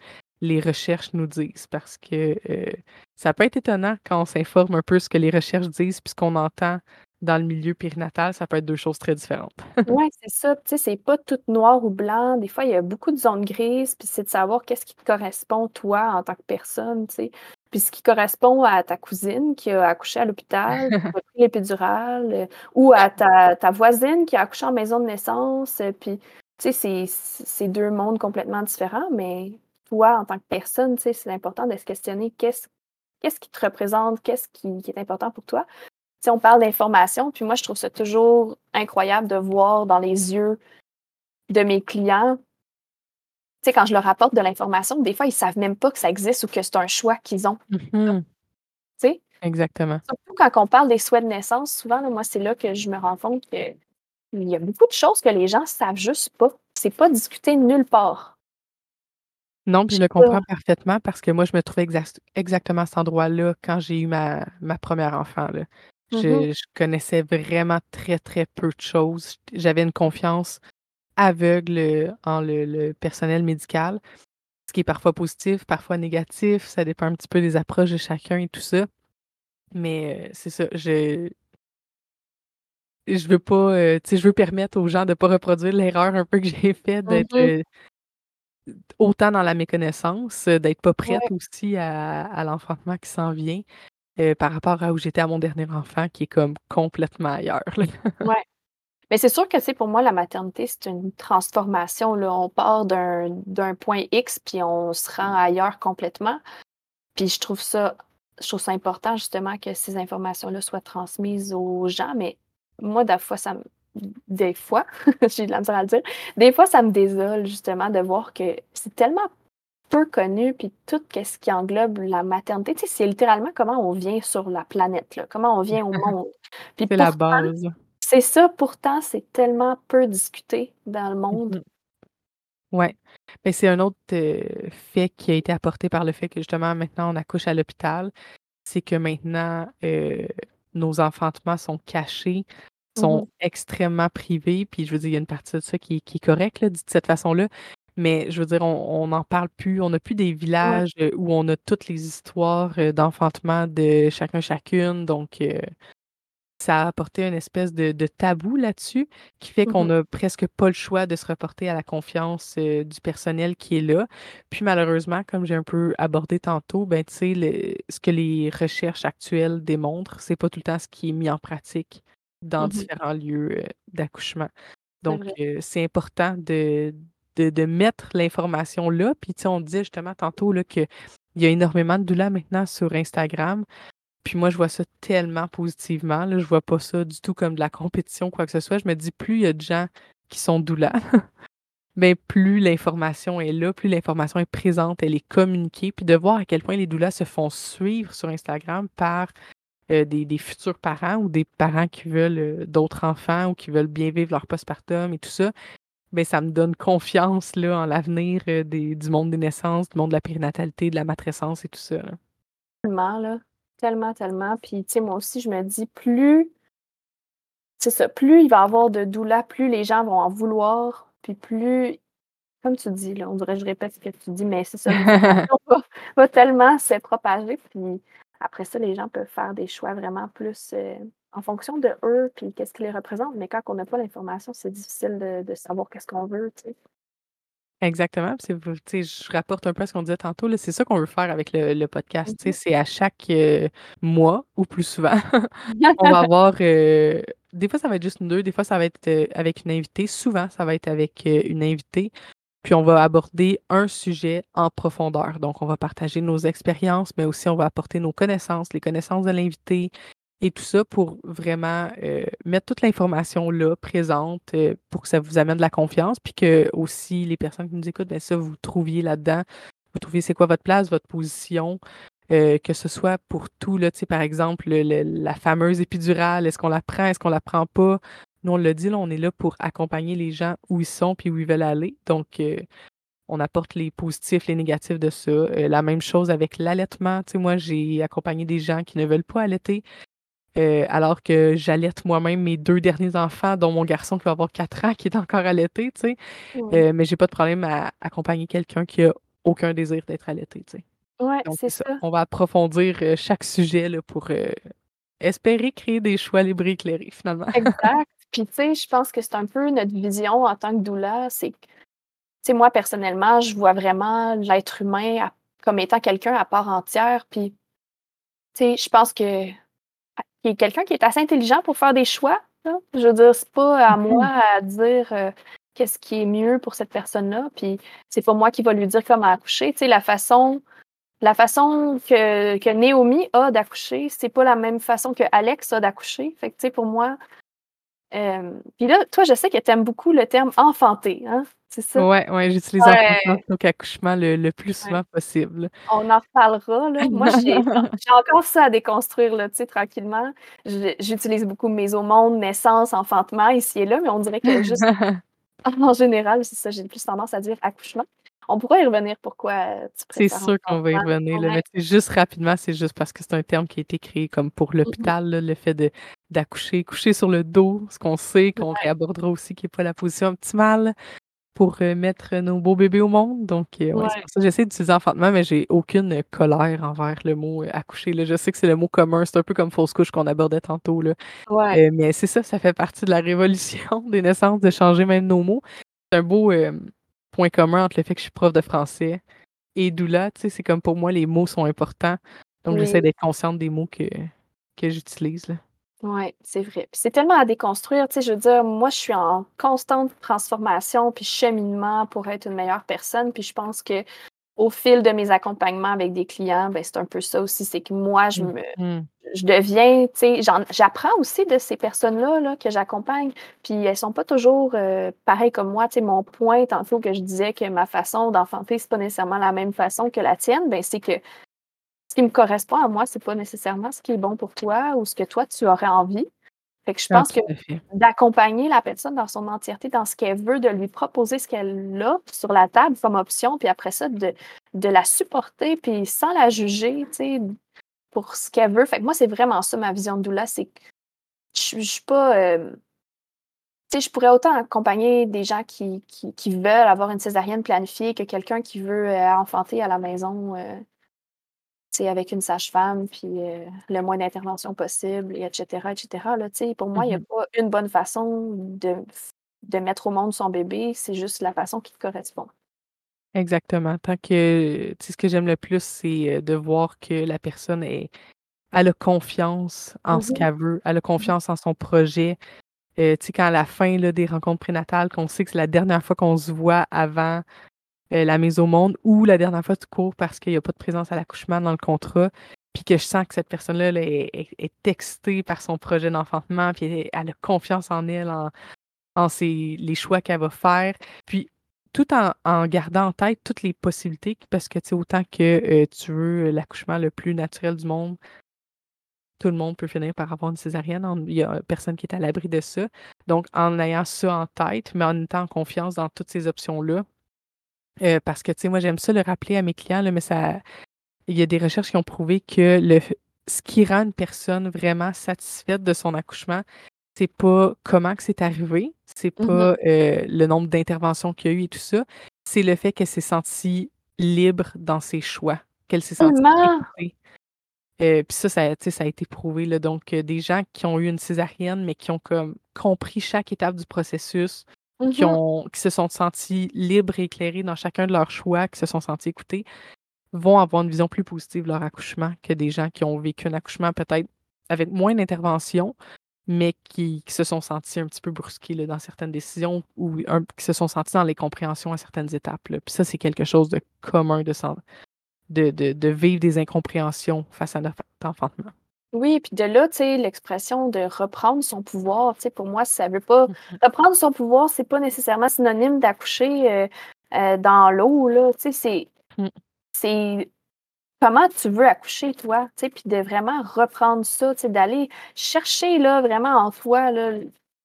les recherches nous disent. Parce que euh, ça peut être étonnant quand on s'informe un peu ce que les recherches disent puis ce qu'on entend dans le milieu périnatal, ça peut être deux choses très différentes. Ouais, c'est ça. Tu sais, c'est pas tout noir ou blanc. Des fois, il y a beaucoup de zones grises, puis c'est de savoir qu'est-ce qui te correspond, toi, en tant que personne, tu sais. Puis ce qui correspond à ta cousine qui a accouché à l'hôpital, qui a pris l'épidurale, ou à ta, ta voisine qui a accouché en maison de naissance. Puis, tu sais, c'est- deux mondes complètement différents, mais toi, en tant que personne, tu sais, c'est important de se questionner qu'est-ce qu'est-ce qui te représente, qu'est-ce qui, qui est important pour toi. Sais, on parle d'information, puis moi, je trouve ça toujours incroyable de voir dans les yeux de mes clients. Sais, quand je leur apporte de l'information, des fois, ils savent même pas que ça existe ou que c'est un choix qu'ils ont. Mhm. Tu sais, Exactement. surtout quand on parle des souhaits de naissance, souvent, là, moi, c'est là que je me rends compte que il y a beaucoup de choses que les gens savent juste pas. C'est pas discuté nulle part. Non, puis Je le pas. comprends parfaitement parce que moi, je me trouvais exact- exactement à cet endroit-là quand j'ai eu ma, ma première enfant. Là. Mhm. Je, je connaissais vraiment très, très peu de choses. J'avais une confiance aveugle euh, en le, le personnel médical, ce qui est parfois positif, parfois négatif. Ça dépend un petit peu des approches de chacun et tout ça. Mais euh, c'est ça, je je veux pas, euh, tu sais, je veux permettre aux gens de pas reproduire l'erreur un peu que j'ai faite, d'être Mhm. euh, autant dans la méconnaissance, d'être pas prête Ouais. aussi à, à l'enfantement qui s'en vient euh, par rapport à où j'étais à mon dernier enfant, qui est comme complètement ailleurs. là. Ouais. Mais c'est sûr que, c'est pour moi, la maternité, c'est une transformation, là. On part d'un point X, puis on se rend ailleurs complètement. Puis je trouve ça je trouve ça important, justement, que ces informations-là soient transmises aux gens. Mais moi, des fois, ça me des fois, j'ai de la misère à le dire, des fois, ça me désole, justement, de voir que c'est tellement peu connu, puis tout ce qui englobe la maternité. Tu sais, c'est littéralement comment on vient sur la planète, là, comment on vient au monde. Puis C'est la base. C'est ça, pourtant, c'est tellement peu discuté dans le monde. Mhm. Ouais. Ben, c'est un autre euh, fait qui a été apporté par le fait que justement maintenant on accouche à l'hôpital. C'est que maintenant euh, nos enfantements sont cachés, sont Mhm. extrêmement privés. Puis je veux dire, il y a une partie de ça qui, est- qui est correcte, dit de cette façon-là. Mais je veux dire, on n'en parle plus. On n'a plus des villages où on a toutes les histoires d'enfantement de chacun chacune. Donc, euh, ça a apporté une espèce de, de tabou là-dessus qui fait qu'on n'a presque pas le choix de se reporter à la confiance euh, du personnel qui est là. Puis malheureusement, comme j'ai un peu abordé tantôt, ben tu sais, le- ce que les recherches actuelles démontrent, c'est pas tout le temps ce qui est mis en pratique dans Mhm. différents lieux euh, d'accouchement. Donc, euh, c'est important de, de, de mettre l'information là. Puis, tu sais, on disait justement tantôt là, qu'il y a énormément de doulas maintenant sur Instagram. Puis moi, je vois ça tellement positivement. Là. Je vois pas ça du tout comme de la compétition, quoi que ce soit. Je me dis, plus il y a de gens qui sont doulas, ben, plus l'information est là, plus l'information est présente, elle est communiquée. Puis de voir à quel point les doulas se font suivre sur Instagram par euh, des, futurs parents ou des parents qui veulent euh, d'autres enfants ou qui veulent bien vivre leur postpartum et tout ça, ben, ça me donne confiance là, en l'avenir euh, du monde des naissances, du monde de la périnatalité, de la matrescence et tout ça. là. Là. Tellement, tellement. Puis, tu sais, moi aussi, je me dis, plus, c'est ça, plus il va y avoir de doula, plus les gens vont en vouloir, puis plus, comme tu dis, là, on dirait, je répète ce que tu dis, mais c'est ça, va, va tellement se propager, puis après ça, les gens peuvent faire des choix vraiment plus en fonction de eux, puis qu'est-ce qui les représente. Mais quand on n'a pas l'information, c'est difficile de, savoir qu'est-ce qu'on veut. Exactement. je rapporte un peu à ce qu'on disait tantôt. C'est ça qu'on veut faire avec le, podcast. Mm-hmm. C'est à chaque mois ou plus souvent, on va avoir. des fois, ça va être juste nous deux. Des fois, ça va être avec une invitée. Souvent, ça va être avec une invitée. Puis on va aborder un sujet en profondeur. Donc, on va partager nos expériences, mais aussi on va apporter nos connaissances, les connaissances de l'invité et tout ça pour vraiment euh, mettre toute l'information là, présente, euh, pour que ça vous amène de la confiance, puis que aussi les personnes qui nous écoutent, bien ça, vous trouviez là-dedans, vous trouviez c'est quoi votre place, votre position, euh, que ce soit pour tout, là, par exemple, la fameuse épidurale, est-ce qu'on la prend, est-ce qu'on la prend pas, nous, on l'a dit, là, on est là pour accompagner les gens où ils sont puis où ils veulent aller. Donc, on apporte les positifs, les négatifs de ça. La même chose avec l'allaitement. Tu sais, moi, j'ai accompagné des gens qui ne veulent pas allaiter. Euh, alors que j'allaite moi-même mes deux derniers enfants, dont mon garçon qui va avoir quatre ans, qui est encore allaité, tu sais. Euh, mais j'ai pas de problème à accompagner quelqu'un qui a aucun désir d'être allaité, tu sais. Ouais, c'est ça. On va approfondir chaque sujet là, pour espérer créer des choix libres et éclairés, finalement. Exact. Puis, tu sais, je pense que c'est un peu notre vision en tant que doula. C'est tu sais, moi, personnellement, je vois vraiment l'être humain comme étant quelqu'un à part entière. Puis, tu sais, je pense que qu'il est quelqu'un qui est assez intelligent pour faire des choix. Je veux dire, c'est pas à mm-hmm. moi à dire euh, qu'est-ce qui est mieux pour cette personne-là. Puis, c'est pas moi qui va lui dire comment accoucher. Tu sais, la façon la façon que, que Naomi a d'accoucher, c'est pas la même façon que Alex a d'accoucher. Fait que, tu sais, pour moi, euh, puis là, toi, je sais que tu aimes beaucoup le terme enfanté, hein? C'est ça? Ouais, ouais, j'utilise ouais. accouchement le, plus souvent possible. On en reparlera, là. Moi, j'ai encore ça à déconstruire, là, tu sais, tranquillement. J'utilise beaucoup mes au monde, naissance, enfantement, ici et là, mais on dirait que juste en général, c'est ça, j'ai plus tendance à dire accouchement. On pourrait y revenir pourquoi euh, tu C'est sûr qu'on va y revenir. mais juste rapidement, c'est juste parce que c'est un terme qui a été créé comme pour mmh l'hôpital, le fait de d'accoucher, coucher sur le dos, ce qu'on sait, qu'on réabordera aussi, qui n'est pas la position optimale pour euh, mettre nos beaux bébés au monde. Donc, euh, ouais, c'est pour ça j'essaie d'utiliser enfantement, mais j'ai aucune colère envers le mot accoucher. Là. Je sais que c'est le mot commun, c'est un peu comme fausse couche qu'on abordait tantôt. Là. mais c'est ça, ça fait partie de la révolution des naissances de changer même nos mots. C'est un beau, point commun entre le fait que je suis prof de français et doula. Tu sais, c'est comme pour moi, les mots sont importants. Donc, j'essaie d'être consciente des mots que, que j'utilise. Oui, c'est vrai. Puis c'est tellement à déconstruire. Tu sais, je veux dire, moi, je suis en constante transformation puis cheminement pour être une meilleure personne. Puis je pense que au fil de mes accompagnements avec des clients, ben, c'est un peu ça aussi. C'est que moi, je me, mmh je deviens, tu sais, j'apprends aussi de ces personnes-là là, que j'accompagne. Puis elles sont pas toujours euh, pareilles comme moi. Tu sais, mon point, tantôt que je disais que ma façon d'enfanter, c'est pas nécessairement la même façon que la tienne, ben c'est que ce qui me correspond à moi, c'est pas nécessairement ce qui est bon pour toi ou ce que toi, tu aurais envie. Fait que je pense que d'accompagner la personne dans son entièreté, dans ce qu'elle veut, de lui proposer ce qu'elle a sur la table comme option, puis après ça, de, de la supporter, puis sans la juger, tu sais, pour ce qu'elle veut. Fait que moi, c'est vraiment ça ma vision de doula, c'est que je, suis pas. Euh, tu sais, je pourrais autant accompagner des gens qui, qui, veulent avoir une césarienne planifiée que quelqu'un qui veut euh, enfanter à la maison, euh, avec une sage-femme, puis le moins d'intervention possible, et etc., etc. Là, pour moi, il n'y a mmh pas une bonne façon de, de mettre au monde son bébé, c'est juste la façon qui te correspond. Exactement. Tant que, tu sais, ce que j'aime le plus, c'est de voir que la personne est, elle a confiance en ce mmh qu'elle veut, elle a mmh confiance en son projet. tu sais, quand à la fin là, des rencontres prénatales, qu'on sait que c'est la dernière fois qu'on se voit avant la mise au monde ou la dernière fois tu cours parce qu'il n'y a pas de présence à l'accouchement dans le contrat, puis que je sens que cette personne-là est, est, excitée par son projet d'enfantement, puis elle, a confiance en elle, en, en les choix qu'elle va faire. Puis tout en, gardant en tête toutes les possibilités, parce que tu sais, autant que euh, tu veux l'accouchement le plus naturel du monde, tout le monde peut finir par avoir une césarienne. Il n'y a personne qui est à l'abri de ça. Donc, en ayant ça en tête, mais en étant en confiance dans toutes ces options-là, euh, parce que, tu sais, moi, j'aime ça le rappeler à mes clients, mais ça, il y a des recherches qui ont prouvé que le, ce qui rend une personne vraiment satisfaite de son accouchement, c'est pas comment que c'est arrivé, c'est mmh pas euh, le nombre d'interventions qu'il y a eu et tout ça, c'est le fait qu'elle s'est sentie libre dans ses choix, qu'elle s'est sentie puis ça, ça, ça a été prouvé. Là, donc, des gens qui ont eu une césarienne, mais qui ont comme compris chaque étape du processus, qui, Mmh ont, qui se sont sentis libres et éclairés dans chacun de leurs choix, qui se sont sentis écoutés, vont avoir une vision plus positive de leur accouchement que des gens qui ont vécu un accouchement peut-être avec moins d'intervention, mais qui, qui, se sont sentis un petit peu brusqués là, dans certaines décisions ou un, qui se sont sentis dans les compréhensions à certaines étapes. Là. Puis ça, c'est quelque chose de commun de, de, de, de vivre des incompréhensions face à notre enfantement. Oui, puis de là, tu sais, l'expression de reprendre son pouvoir, tu sais, pour moi, ça veut pas. Mmh Reprendre son pouvoir, c'est pas nécessairement synonyme d'accoucher euh, euh, dans l'eau, là. Tu sais, c'est. Mmh. C'est comment tu veux accoucher, toi, tu sais, puis de vraiment reprendre ça, tu sais, d'aller chercher, là, vraiment en toi, là,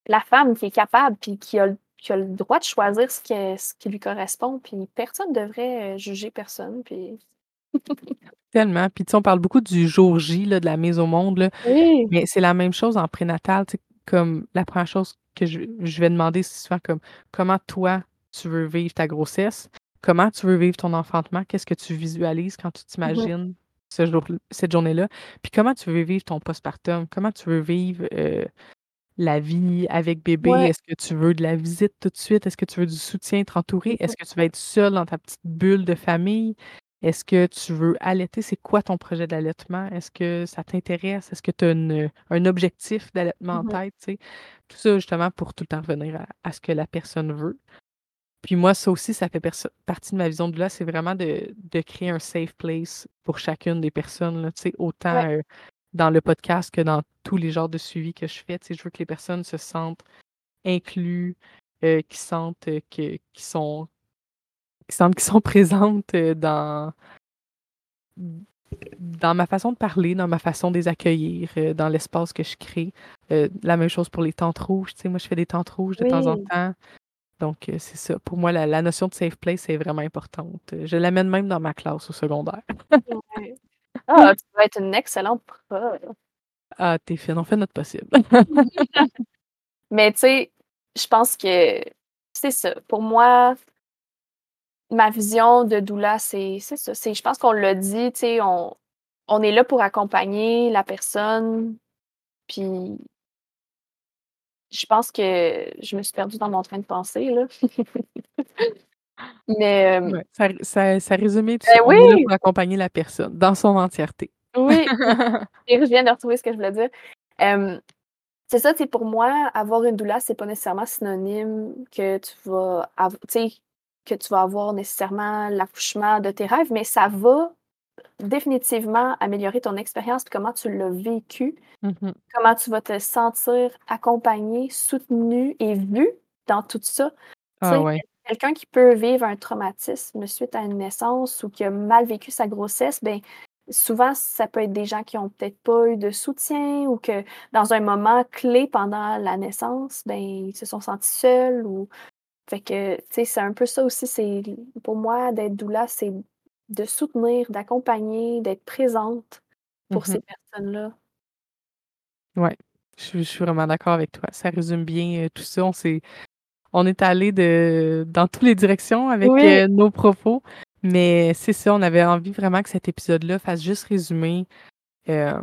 la femme qui est capable, puis qui a, qui a le droit de choisir ce qui, est- ce qui lui correspond, puis personne ne devrait euh, juger personne, puis. Tellement. Puis, tu sais, on parle beaucoup du jour J, là, de la mise au monde, là, Oui. mais c'est la même chose en prénatal. tu sais, Comme la première chose que je, je vais demander, c'est souvent comme comment toi, tu veux vivre ta grossesse, comment tu veux vivre ton enfantement, qu'est-ce que tu visualises quand tu t'imagines ce jour, cette journée-là, puis comment tu veux vivre ton postpartum, comment tu veux vivre euh, la vie avec bébé, Ouais. est-ce que tu veux de la visite tout de suite, est-ce que tu veux du soutien, être entouré, est-ce que tu vas être seule dans ta petite bulle de famille, est-ce que tu veux allaiter? C'est quoi ton projet d'allaitement? Est-ce que ça t'intéresse? Est-ce que tu as une- un objectif d'allaitement en Mhm. tête? Tout ça, justement, pour tout le temps revenir à, à ce que la personne veut. Puis moi, ça aussi, ça fait partie de ma vision de là, c'est vraiment de, de créer un safe place pour chacune des personnes, là, autant Ouais. euh, dans le podcast que dans tous les genres de suivi que je fais. Je veux que les personnes se sentent inclus, euh, qui sentent euh, que, qui sont qui qu'ils sont présentes euh, dans dans ma façon de parler, dans ma façon de les accueillir, euh, dans l'espace que je crée. Euh, la même chose pour les tentes rouges. Tu sais, moi, je fais des tentes rouges de temps en temps. Donc, c'est ça. Pour moi, la, la notion de safe place est vraiment importante. Je l'amène même dans ma classe au secondaire. Ouais. Ah, tu vas être une excellente prof. Ah, t'es fine, on fait notre possible. Mais tu sais, je pense que c'est ça. Pour moi, ma vision de doula, c'est ça. Je pense qu'on l'a dit, tu sais, on, on est là pour accompagner la personne. Puis je pense que je me suis perdue dans mon train de pensée, là. Mais euh, Ouais, ça, ça, ça résumait tout Ben ça. On est là oui! pour accompagner la personne dans son entièreté. oui, et je viens de retrouver ce que je voulais dire. Euh, c'est ça, tu sais, pour moi, avoir une doula, c'est pas nécessairement synonyme que tu vas tu sais, que tu vas avoir nécessairement l'accouchement de tes rêves, mais ça va définitivement améliorer ton expérience puis comment tu l'as vécu, Mhm. comment tu vas te sentir accompagné, soutenu et vu dans tout ça. Ah ouais. quelqu'un qui peut vivre un traumatisme suite à une naissance ou qui a mal vécu sa grossesse, ben souvent ça peut être des gens qui ont peut-être pas eu de soutien ou que dans un moment clé pendant la naissance, ben ils se sont sentis seuls ou fait que tu sais c'est un peu ça aussi c'est pour moi d'être doula c'est de soutenir, d'accompagner, d'être présente pour ces personnes-là. Ouais, je, suis- je suis vraiment d'accord avec toi. Ça résume bien euh, tout ça. On s'est, on est allé de dans toutes les directions avec Oui. euh, nos propos, mais c'est ça. On avait envie vraiment que cet épisode-là fasse juste résumer euh,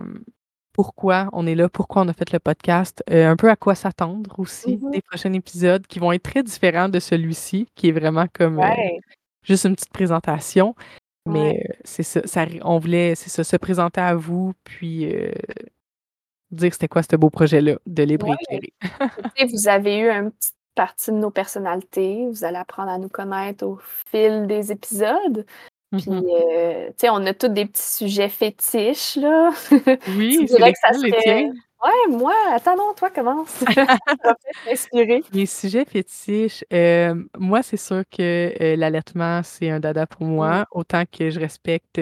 pourquoi on est là, pourquoi on a fait le podcast, euh, un peu à quoi s'attendre aussi Mhm. des prochains épisodes qui vont être très différents de celui-ci, qui est vraiment comme euh, juste une petite présentation. Ouais. Mais euh, c'est ça, ça, on voulait, c'est ça, se présenter à vous, puis dire c'était quoi ce beau projet-là de libre et Ouais. éclairé. Vous avez eu une petite partie de nos personnalités. Vous allez apprendre à nous connaître au fil des épisodes. Puis, Mhm. euh, tu sais, on a tous des petits sujets fétiches, là. Oui, c'est dirais que ça serait. tiens? Ouais, moi, attends, non, toi, commence. ça m'inspirer. Les sujets fétiches, euh, moi, c'est sûr que euh, l'allaitement, c'est un dada pour Mm. moi, autant que je respecte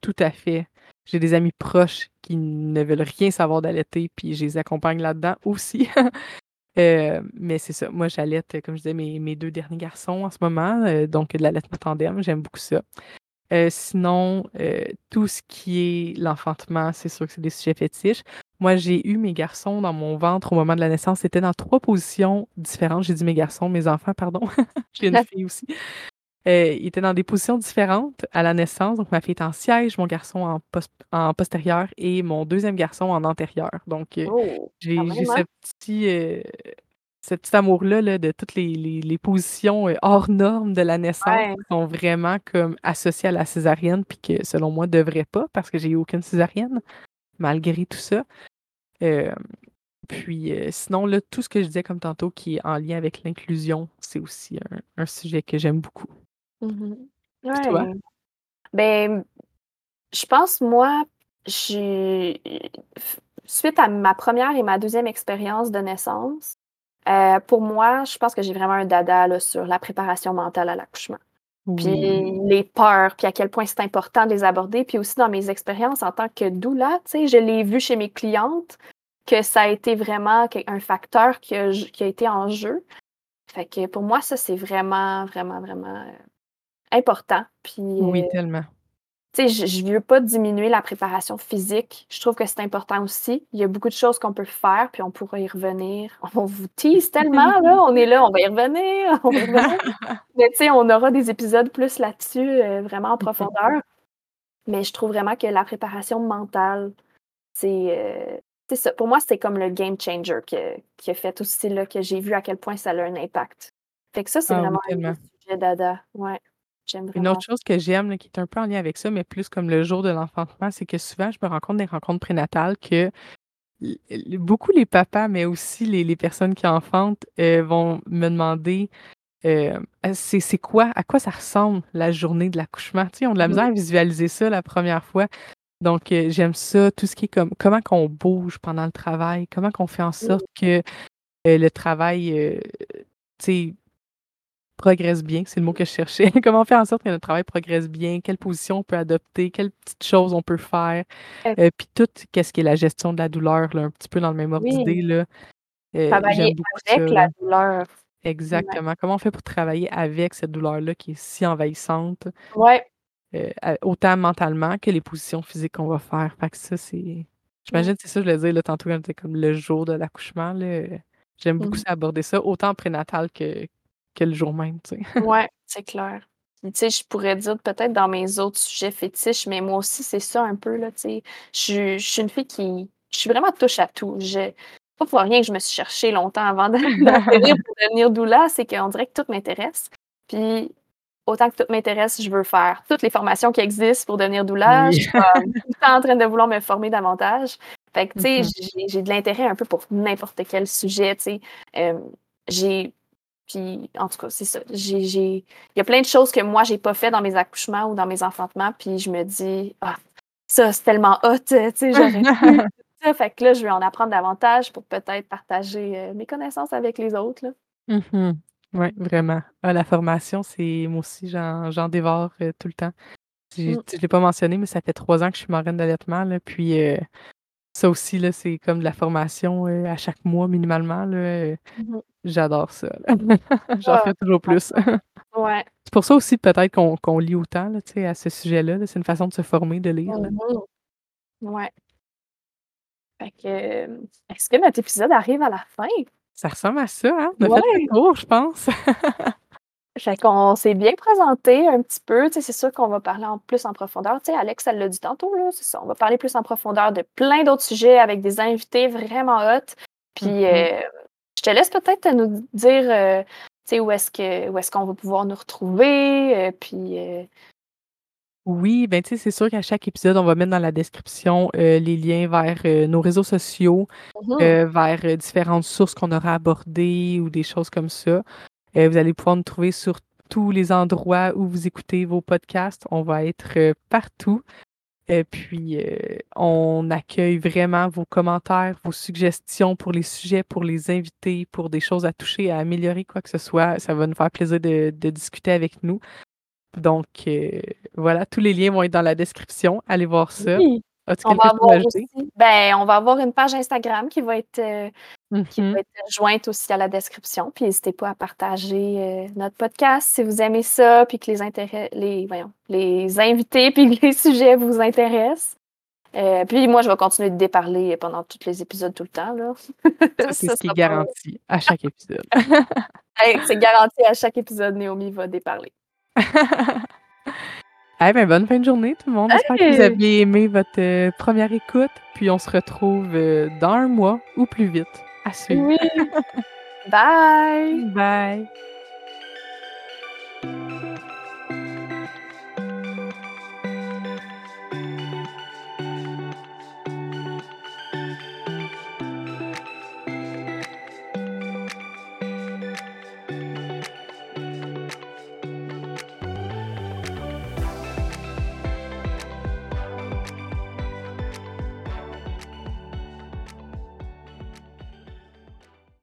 tout à fait. J'ai des amis proches qui ne veulent rien savoir d'allaiter, puis je les accompagne là-dedans aussi. Euh, mais c'est ça, moi, j'allaite, comme je disais, mes, mes deux derniers garçons en ce moment, euh, donc de l'allaitement tandem, j'aime beaucoup ça. Euh, sinon, euh, tout ce qui est l'enfantement, c'est sûr que c'est des sujets fétiches. Moi, j'ai eu mes garçons dans mon ventre au moment de la naissance. C'était dans trois positions différentes. J'ai dit mes garçons, mes enfants, pardon. j'ai une fille aussi. Euh, ils étaient dans des positions différentes à la naissance. Donc, ma fille est en siège, mon garçon en, en postérieur et mon deuxième garçon en antérieur. Donc, euh, oh, j'ai ce petit, euh, ce petit amour-là là, de toutes les, les, positions hors normes de la naissance qui sont vraiment comme associées à la césarienne, puis que selon moi, ne devraient pas parce que j'ai eu aucune césarienne, malgré tout ça. Puis sinon, là, tout ce que je disais comme tantôt qui est en lien avec l'inclusion, c'est aussi un, sujet que j'aime beaucoup. Mmh toi? Ben, je pense, moi, j'ai suite à ma première et ma deuxième expérience de naissance, pour moi, je pense que j'ai vraiment un dada sur la préparation mentale à l'accouchement. Puis les peurs, puis à quel point c'est important de les aborder. Puis aussi dans mes expériences en tant que doula, tu sais, je l'ai vu chez mes clientes que ça a été vraiment un facteur qui a, qui a été en jeu. Fait que pour moi, ça, c'est vraiment, vraiment, vraiment euh, important. Puis, oui, euh, tellement. Sais, je ne veux pas diminuer la préparation physique. Je trouve que c'est important aussi. Il y a beaucoup de choses qu'on peut faire, puis on pourra y revenir. On vous tease tellement, là. On est là, on va y revenir. On va y revenir. Mais tu sais, on aura des épisodes plus là-dessus, euh, vraiment en profondeur. Mais je trouve vraiment que la préparation mentale, c'est c'est ça. Pour moi, c'est comme le game changer qui a fait aussi là, que j'ai vu à quel point ça a un impact. Fait que ça, c'est ah vraiment un sujet dada. Ouais. J'aime Une autre chose que j'aime, qui est un peu en lien avec ça, mais plus comme le jour de l'enfantement, c'est que souvent, je me rends compte des rencontres prénatales que beaucoup les papas, mais aussi les, personnes qui enfantent, euh, vont me demander euh, c'est quoi, à quoi ça ressemble la journée de l'accouchement. Tu sais, on a de la misère à visualiser ça la première fois. Donc, euh, j'aime ça, tout ce qui est comme comment qu'on bouge pendant le travail, comment qu'on fait en sorte que euh, le travail, euh, progresse bien, c'est le mot que je cherchais. comment on fait en sorte que notre travail progresse bien, quelle position on peut adopter, quelles petites choses on peut faire, puis tout, qu'est-ce qui est la gestion de la douleur, là, un petit peu dans le même ordre d'idée. Là. travailler avec la douleur. Exactement. Comment on fait pour travailler avec cette douleur-là qui est si envahissante? Ouais. Euh, autant mentalement que les positions physiques qu'on va faire? Fait que ça, c'est. J'imagine que c'est ça je dire là, tantôt quand c'était comme le jour de l'accouchement. J'aime beaucoup mmh aborder ça, autant en prénatal que, que le jour même. Tu sais. ouais, c'est clair. Tu sais, je pourrais dire peut-être dans mes autres sujets fétiches, mais moi aussi, c'est ça un peu. Là, tu sais. Je, je suis une fille qui. Je suis vraiment touche à tout. Je, pas pour rien que je me suis cherchée longtemps avant de, pour devenir doula, c'est qu'on dirait que tout m'intéresse. Puis autant que tout m'intéresse, je veux faire toutes les formations qui existent pour devenir doula. Je suis en train de vouloir me former davantage. Fait que, tu sais, mm-hmm. j'ai de l'intérêt un peu pour n'importe quel sujet, tu sais. Euh, j'ai. Puis, en tout cas, c'est ça. J'ai. Il y a plein de choses que moi, j'ai pas fait dans mes accouchements ou dans mes enfantements, puis je me dis, ah, ça, c'est tellement hot, tu sais, j'aurais ça. Fait que là, je vais en apprendre davantage pour peut-être partager euh, mes connaissances avec les autres. Mm-hmm. Oui, vraiment. Ah, la formation, c'est moi aussi, j'en dévore euh, tout le temps. Je ne l'ai pas mentionné, mais ça fait trois ans que je suis marraine d'allaitement. Puis euh, ça aussi, là, c'est comme de la formation euh, à chaque mois minimalement. Là, mmh J'adore ça. J'en ah, fais toujours plus. ouais. C'est pour ça aussi peut-être qu'on lit autant là, à ce sujet-là. c'est une façon de se former, de lire. Là. Mmh ouais. Fait que, est-ce que notre épisode arrive à la fin? Ça ressemble à ça, hein? On a fait le tour, je pense. fait qu'on s'est bien présenté un petit peu. c'est sûr qu'on va parler en plus en profondeur. Tu sais, Alex, elle l'a dit tantôt, là, c'est ça. On va parler plus en profondeur de plein d'autres sujets avec des invités vraiment hot. Puis, mm-hmm. euh, je te laisse peut-être nous dire, euh, tu sais, où est-ce que où est-ce qu'on va pouvoir nous retrouver. Euh, puis, oui, ben tu sais, c'est sûr qu'à chaque épisode, on va mettre dans la description euh, les liens vers euh, nos réseaux sociaux, mmh euh, vers différentes sources qu'on aura abordées ou des choses comme ça. Vous allez pouvoir nous trouver sur tous les endroits où vous écoutez vos podcasts. On va être partout. Et puis, on accueille vraiment vos commentaires, vos suggestions pour les sujets, pour les invités, pour des choses à toucher, à améliorer, quoi que ce soit. Ça va nous faire plaisir de discuter avec nous. Donc, euh, voilà, tous les liens vont être dans la description. Allez voir ça. on, va avoir ben, on va avoir une page Instagram qui va être, euh, mm-hmm. jointe aussi à la description. Puis n'hésitez pas à partager euh, notre podcast si vous aimez ça, puis que les intérêts, les, voyons, les invités, puis que les sujets vous intéressent. puis moi, je vais continuer de déparler pendant tous les épisodes tout le temps. C'est ce qui est garanti à chaque épisode. C'est garanti à chaque épisode, Naomi va déparler. Eh ben, bonne fin de journée tout le monde. J'espère que vous avez aimé votre, euh, première écoute, puis on se retrouve, euh, dans un mois ou plus vite. À suivre. Oui. Bye! Bye.